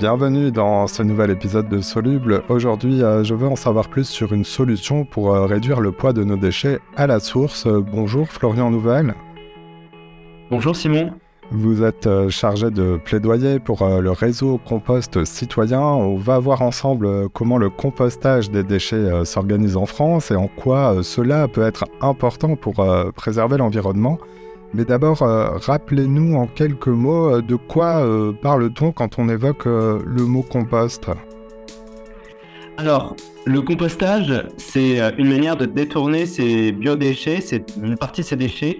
Bienvenue dans ce nouvel épisode de Soluble. Aujourd'hui, euh, je veux en savoir plus sur une solution pour euh, réduire le poids de nos déchets à la source. bonjour Florian Nouvel. Bonjour Simon. Vous êtes euh, chargé de plaidoyer pour le réseau compost citoyen. On va voir ensemble comment le compostage des déchets s'organise en France et en quoi cela peut être important pour préserver l'environnement. Mais d'abord, euh, rappelez-nous en quelques mots euh, de quoi euh, parle-t-on quand on évoque le mot compost? Alors, le compostage, c'est une manière de détourner ces biodéchets, c'est une partie de ces déchets,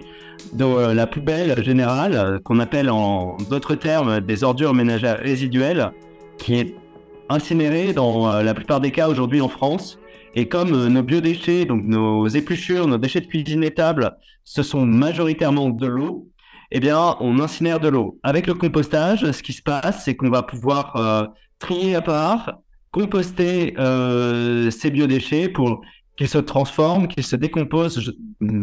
dans la poubelle générale, qu'on appelle en d'autres termes des ordures ménagères résiduelles, qui est incinérée dans la plupart des cas aujourd'hui en France et comme euh, nos biodéchets, donc nos épluchures, nos déchets de cuisine étable, ce sont majoritairement de l'eau, eh bien, on incinère de l'eau. Avec le compostage, ce qui se passe, c'est qu'on va pouvoir euh, trier à part, composter euh, ces biodéchets pour qu'ils se transforment, qu'ils se décomposent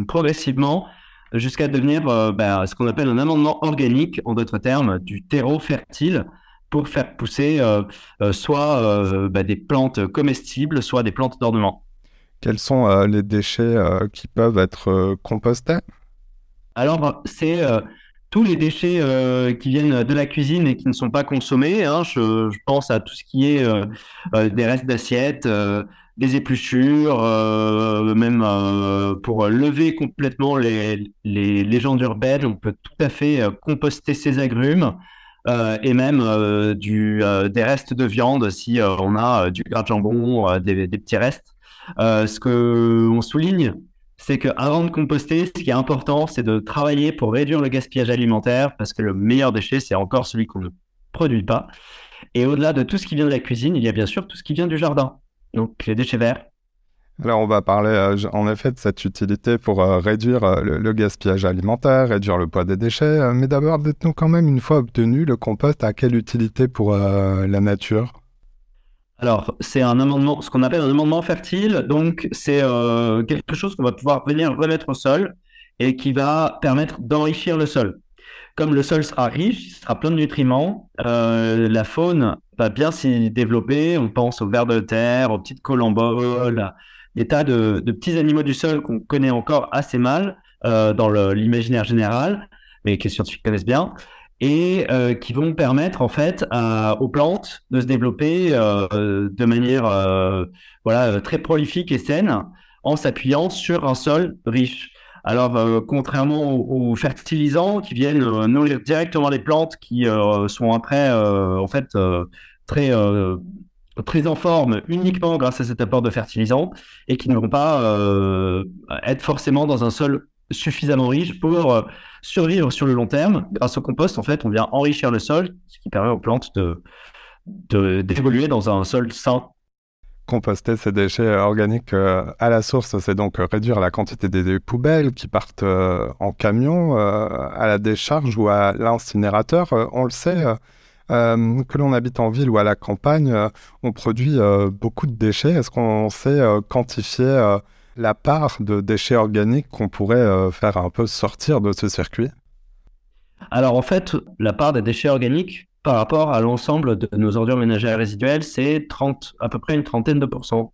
progressivement jusqu'à devenir bah, ce qu'on appelle un amendement organique, en d'autres termes, du terreau fertile pour faire pousser euh, euh, soit euh, bah, des plantes comestibles, soit des plantes d'ornement. Quels sont les déchets qui peuvent être compostés? Alors, c'est tous les déchets qui viennent de la cuisine et qui ne sont pas consommés. Hein. Je, pense à tout ce qui est des restes d'assiettes, des épluchures, même pour lever complètement les, les légendes urbaines, on peut tout à fait composter ces agrumes. Euh, et même euh, du, euh, des restes de viande si on a du gras de jambon, des, petits restes. ce que on souligne, c'est qu'avant de composter, ce qui est important, c'est de travailler pour réduire le gaspillage alimentaire, parce que le meilleur déchet, c'est encore celui qu'on ne produit pas. Et au-delà de tout ce qui vient de la cuisine, il y a bien sûr tout ce qui vient du jardin. Donc les déchets verts, alors, on va parler euh, en effet de cette utilité pour euh, réduire euh, le, gaspillage alimentaire, réduire le poids des déchets. mais d'abord, dites-nous quand même, une fois obtenu, le compost a quelle utilité pour la nature? Alors, c'est un amendement, ce qu'on appelle un amendement fertile. Donc, c'est quelque chose qu'on va pouvoir venir remettre au sol et qui va permettre d'enrichir le sol. Comme le sol sera riche, il sera plein de nutriments, la faune va bien s'y développer. On pense aux vers de terre, aux petites colamboles, des tas de, petits animaux du sol qu'on connaît encore assez mal euh, dans l'imaginaire général, mais que les scientifiques connaissent bien, et euh, qui vont permettre en fait aux plantes de se développer euh, de manière voilà très prolifique et saine en s'appuyant sur un sol riche. Alors, contrairement aux, fertilisants qui viennent nourrir directement les plantes, qui sont après, en fait, très très en forme uniquement grâce à cet apport de fertilisants et qui ne vont pas euh, être forcément dans un sol suffisamment riche pour euh, survivre sur le long terme. Grâce au compost, en fait, on vient enrichir le sol, ce qui permet aux plantes de d'évoluer dans un sol sain. Composter ces déchets organiques euh, à la source, c'est donc réduire la quantité des poubelles qui partent en camion à la décharge ou à l'incinérateur. on le sait, euh, que l'on habite en ville ou à la campagne, euh, on produit euh, beaucoup de déchets. Est-ce qu'on sait quantifier la part de déchets organiques qu'on pourrait faire un peu sortir de ce circuit? Alors en fait, la part des déchets organiques par rapport à l'ensemble de nos ordures ménagères résiduelles, c'est 30, à peu près une trentaine de pourcents.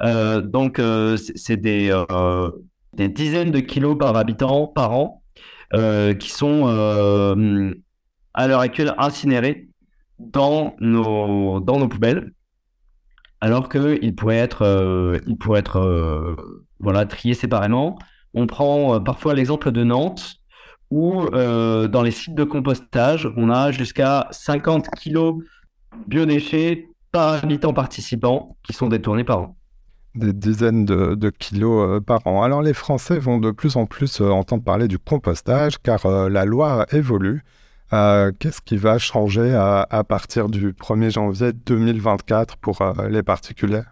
donc c'est des, dizaines de kilos par habitant par an qui sont à l'heure actuelle incinérés dans nos, dans nos poubelles, alors qu'il pourrait être, euh, il pourrait être euh, voilà, trié séparément. On prend euh, parfois l'exemple de Nantes, où dans les sites de compostage, on a jusqu'à 50 kilos biodéchets par habitant participant qui sont détournés par an des dizaines de, kilos par an. Alors les Français vont de plus en plus entendre parler du compostage car la loi évolue. Euh, qu'est-ce qui va changer à, partir du 1er janvier 2024 pour euh, les particuliers?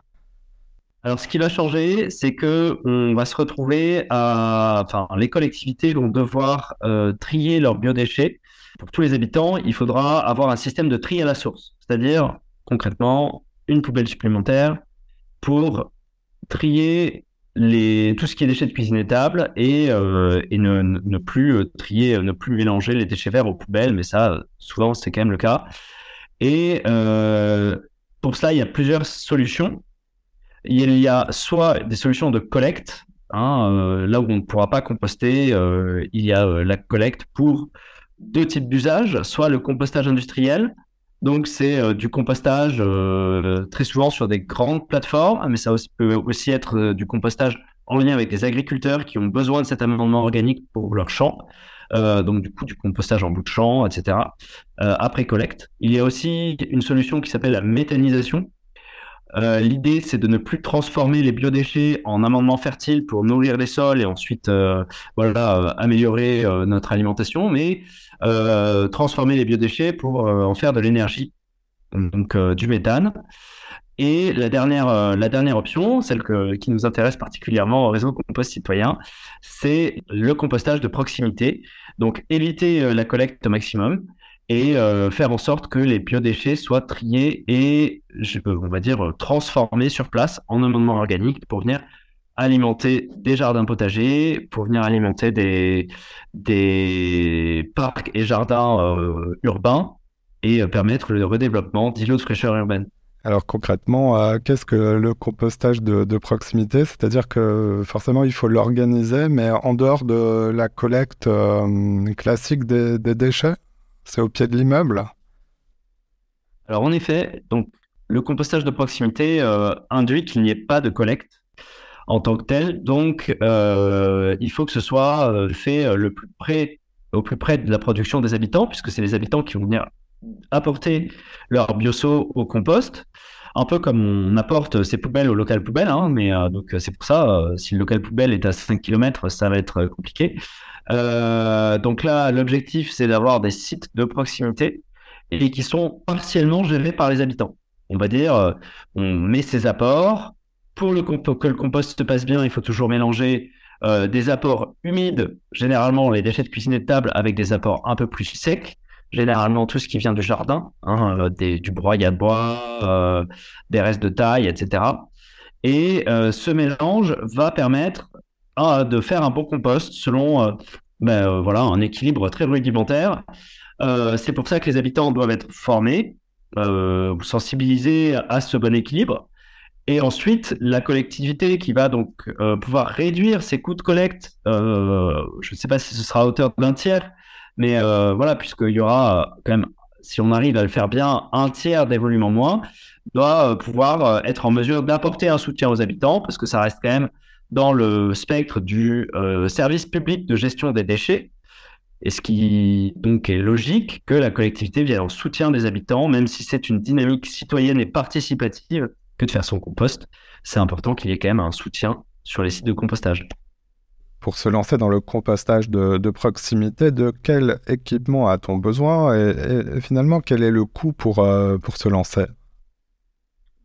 Alors, ce qui va changer, c'est que on va se retrouver à, enfin, les collectivités vont devoir euh, trier leurs biodéchets. Pour tous les habitants, il faudra avoir un système de tri à la source, c'est-à-dire concrètement une poubelle supplémentaire pour trier tout ce qui est déchets de cuisine étable et, euh, et ne, plus euh, trier, ne plus mélanger les déchets verts aux poubelles, mais ça, souvent, c'est quand même le cas. Et pour cela, il y a plusieurs solutions. Il y a soit des solutions de collecte, hein, là où on ne pourra pas composter, il y a la collecte pour deux types d'usages, soit le compostage industriel, donc, c'est euh, du compostage euh, très souvent sur des grandes plateformes, mais ça peut aussi être euh, du compostage en lien avec des agriculteurs qui ont besoin de cet amendement organique pour leur champ. donc, du coup, du compostage en bout de champ, etc. après collecte. Il y a aussi une solution qui s'appelle la méthanisation. L'idée, c'est de ne plus transformer les biodéchets en amendements fertiles pour nourrir les sols et ensuite voilà, améliorer notre alimentation, mais euh, transformer les biodéchets pour euh, en faire de l'énergie, donc euh, du méthane. Et la dernière, la dernière option, celle qui nous intéresse particulièrement au réseau compost citoyen, c'est le compostage de proximité. Donc éviter la collecte au maximum et faire en sorte que les biodéchets soient triés et, on va dire, transformés sur place en amendement organique pour venir alimenter des jardins potagers, pour venir alimenter des, des parcs et jardins euh, urbains et euh, permettre le redéveloppement d'îlots de fraîcheur urbaine. Alors concrètement, euh, qu'est-ce que le compostage de, proximité? C'est-à-dire que forcément, il faut l'organiser, mais en dehors de la collecte classique des déchets, c'est au pied de l'immeuble Alors en effet, donc, le compostage de proximité induit qu'il n'y ait pas de collecte en tant que tel. Donc, euh, il faut que ce soit euh, fait euh, le plus près, au plus près de la production des habitants, puisque c'est les habitants qui vont venir apporter leur bioso au compost. Un peu comme on apporte ses poubelles au local poubelle, hein, mais donc c'est pour ça, si le local poubelle est à 5 km, ça va être compliqué. donc là, l'objectif, c'est d'avoir des sites de proximité et qui sont partiellement gérés par les habitants. On va dire, on met ses apports, pour, que le compost se passe bien, il faut toujours mélanger euh, des apports humides, généralement les déchets de cuisine et de table, avec des apports un peu plus secs, généralement tout ce qui vient du jardin, hein, euh, du broyat de bois, euh, des restes de taille, etc. Et ce mélange va permettre de faire un bon compost selon ben, voilà, un équilibre très rudimentaire. C'est pour ça que les habitants doivent être formés, sensibilisés à ce bon équilibre. Et ensuite, la collectivité qui va donc euh, pouvoir réduire ses coûts de collecte, euh, je ne sais pas si ce sera à hauteur d'un tiers, mais euh, voilà, puisqu'il y aura quand même, si on arrive à le faire bien, un tiers des volumes en moins, doit pouvoir être en mesure d'apporter un soutien aux habitants, parce que ça reste quand même dans le spectre du service public de gestion des déchets, et ce qui donc est logique que la collectivité vienne en soutien des habitants, même si c'est une dynamique citoyenne et participative que de faire son compost, c'est important qu'il y ait quand même un soutien sur les sites de compostage. Pour se lancer dans le compostage de, proximité, de quel équipement a-t-on besoin et, finalement, quel est le coût pour, euh, pour se lancer?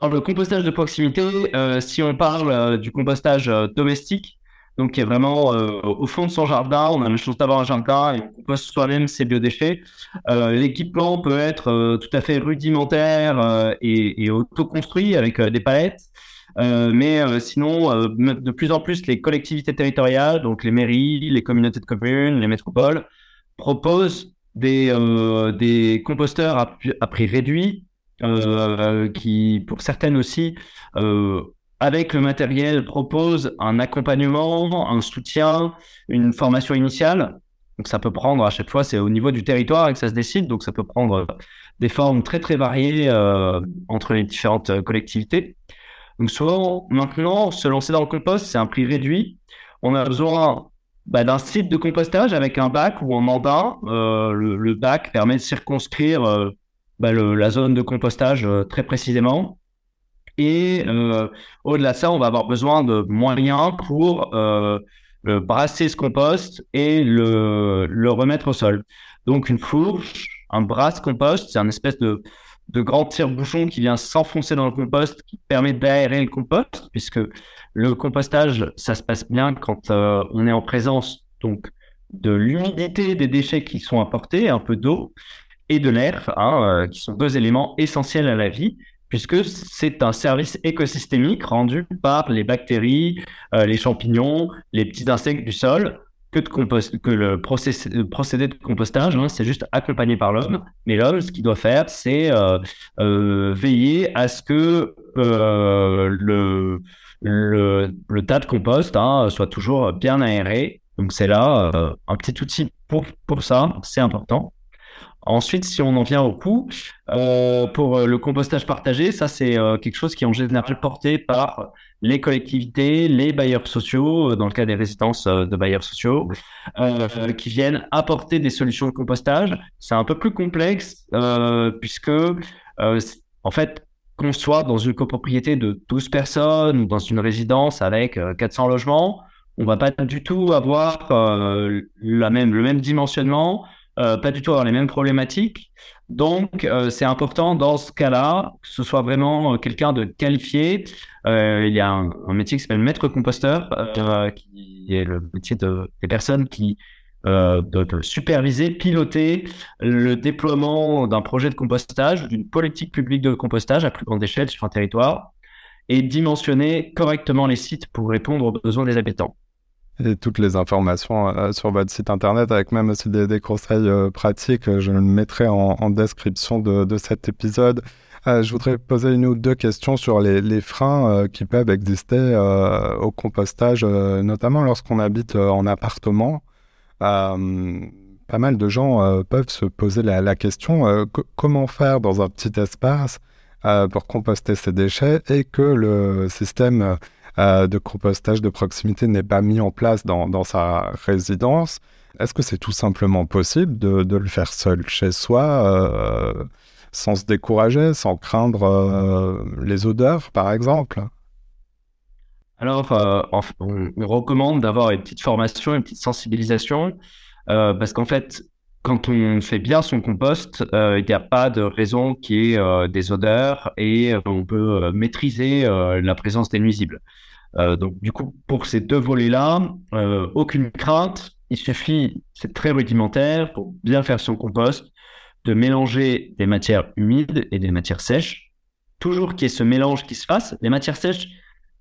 Le compostage de proximité, euh, si on parle euh, du compostage domestique, donc qui est vraiment au fond de son jardin, on a la chance d'avoir un jardin et on composte soi-même ses biodéchets. L'équipement peut être tout à fait rudimentaire et, et auto-construit avec des palettes. Mais sinon, de plus en plus, les collectivités territoriales, donc les mairies, les communautés de communes, les métropoles, proposent des, composteurs à, prix réduit, qui, pour certaines aussi, avec le matériel, propose un accompagnement, un soutien, une formation initiale. Donc ça peut prendre à chaque fois, c'est au niveau du territoire que ça se décide, donc ça peut prendre des formes très très variées euh, entre les différentes euh, collectivités. Donc souvent maintenant, se lancer dans le compost, c'est un prix réduit. On a besoin bah, d'un site de compostage avec un bac ou un mandat. Euh, le, bac permet de circonscrire bah, la zone de compostage très précisément. Et euh, au-delà de ça, on va avoir besoin de moyens pour euh, brasser ce compost et le, le, remettre au sol. Donc une fourche, un brasse compost, c'est un espèce de, de grand tire-bouchon qui vient s'enfoncer dans le compost, qui permet d'aérer le compost, puisque le compostage, ça se passe bien quand euh, on est en présence donc de l'humidité des déchets qui sont apportés, un peu d'eau, et de l'air, hein, qui sont deux éléments essentiels à la vie puisque c'est un service écosystémique rendu par les bactéries, euh, les champignons, les petits insectes du sol. Que, le procédé de compostage, hein, c'est juste accompagné par l'homme. Mais l'homme, ce qu'il doit faire, c'est euh, euh, veiller à ce que euh, le, tas de compost hein, soit toujours bien aéré. Donc c'est là un petit outil pour, pour ça, c'est important. Ensuite, si on en vient au coût, euh, pour le compostage partagé, ça c'est euh, quelque chose qui est en général porté par les collectivités, les bailleurs sociaux, euh, dans le cas des résidences euh, de bailleurs sociaux, euh, qui viennent apporter des solutions de compostage. C'est un peu plus complexe puisque, en fait, qu'on soit dans une copropriété de 12 personnes ou dans une résidence avec 400 logements, on va pas du tout avoir la même, le même dimensionnement, pas du tout avoir les mêmes problématiques. Donc, euh, c'est important dans ce cas-là que ce soit vraiment euh, quelqu'un de qualifié. Euh, il y a un, métier qui s'appelle maître composteur, qui est le métier de, des personnes qui doivent superviser, piloter le déploiement d'un projet de compostage, d'une politique publique de compostage à plus grande échelle sur un territoire et dimensionner correctement les sites pour répondre aux besoins des habitants et toutes les informations euh, sur votre site internet avec même aussi des, conseils euh, pratiques. Euh, je le mettrai en, description de, cet épisode. je voudrais poser une ou deux questions sur les, freins qui peuvent exister au compostage, notamment lorsqu'on habite en appartement. pas mal de gens peuvent se poser la, question comment faire dans un petit espace pour composter ses déchets et que le système euh, de compostage de proximité n'est pas mis en place dans, sa résidence. Est-ce que c'est tout simplement possible de, le faire seul chez soi, euh, sans se décourager, sans craindre euh, les odeurs, par exemple? Alors, on recommande d'avoir une petite formation, une petite sensibilisation, parce qu'en fait, quand on fait bien son compost, il n'y a pas de raison qu'il y ait des odeurs et on peut maîtriser la présence des nuisibles. Euh, donc, du coup, pour ces deux volets-là, euh, aucune crainte. Il suffit, c'est très rudimentaire, pour bien faire son compost, de mélanger des matières humides et des matières sèches. Toujours qu'il y ait ce mélange qui se fasse. Les matières sèches,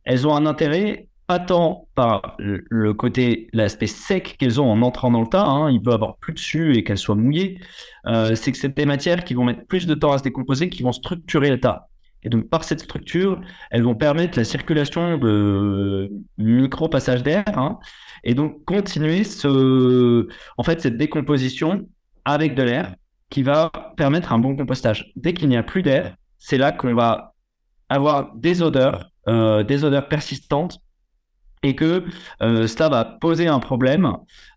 elles ont un intérêt pas tant par le côté, l'aspect sec qu'elles ont en entrant dans le tas, hein, il peut avoir plus dessus et qu'elles soient mouillées, euh, c'est que c'est des matières qui vont mettre plus de temps à se décomposer, qui vont structurer le tas. Et donc, par cette structure, elles vont permettre la circulation de micro-passages d'air, hein, et donc continuer ce, en fait, cette décomposition avec de l'air qui va permettre un bon compostage. Dès qu'il n'y a plus d'air, c'est là qu'on va avoir des odeurs, euh, des odeurs persistantes, et que euh, cela va poser un problème,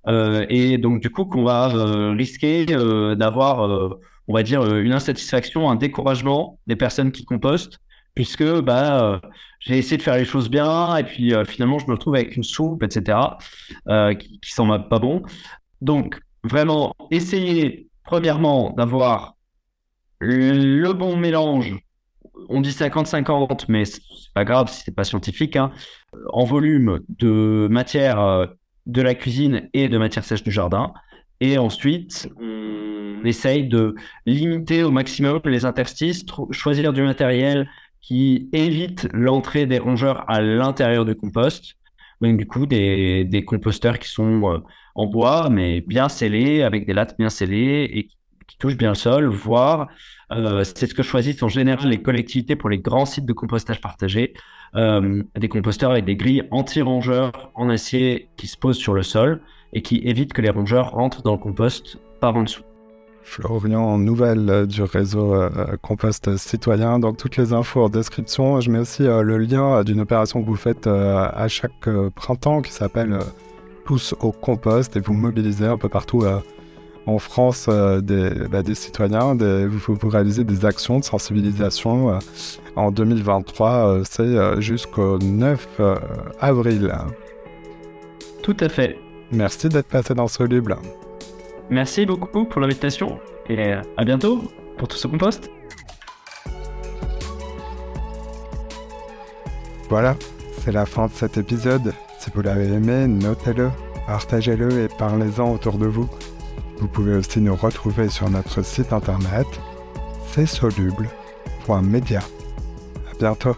euh, et donc du coup qu'on va risquer d'avoir on va dire, euh, une insatisfaction, un découragement des personnes qui compostent, puisque bah, euh, j'ai essayé de faire les choses bien, et puis euh, finalement, je me retrouve avec une soupe, etc., qui, qui s'en pas bon. Donc, vraiment, essayer, premièrement, d'avoir le bon mélange. On dit 50-50, mais c'est pas grave si c'est pas scientifique. Hein, en volume de matière de la cuisine et de matière sèche du jardin. Et ensuite, on essaye de limiter au maximum les interstices, choisir du matériel qui évite l'entrée des rongeurs à l'intérieur du compost. Donc, du coup, des, des composteurs qui sont euh, en bois, mais bien scellés, avec des lattes bien scellées et qui, touchent bien le sol, voire, euh, c'est ce que choisissent en général les collectivités pour les grands sites de compostage partagé, euh, des composteurs avec des grilles anti-rongeurs en acier qui se posent sur le sol et qui évitent que les rongeurs rentrent dans le compost par en dessous. Florian, nouvelle euh, du réseau Compost Citoyen. Donc, toutes les infos en description. Je mets aussi le lien d'une opération que vous faites à chaque printemps qui s'appelle Tous au compost et vous mobilisez un peu partout en France des, bah, des, citoyens. Des, vous, vous réalisez des actions de sensibilisation en 2023. C'est jusqu'au 9 avril. Tout à fait. Merci d'être passé dans Soluble. Merci beaucoup pour l'invitation et à bientôt pour tout ce compost. Voilà, c'est la fin de cet épisode. Si vous l'avez aimé, notez-le, partagez-le et parlez-en autour de vous. Vous pouvez aussi nous retrouver sur notre site internet c'est soluble.media. À bientôt.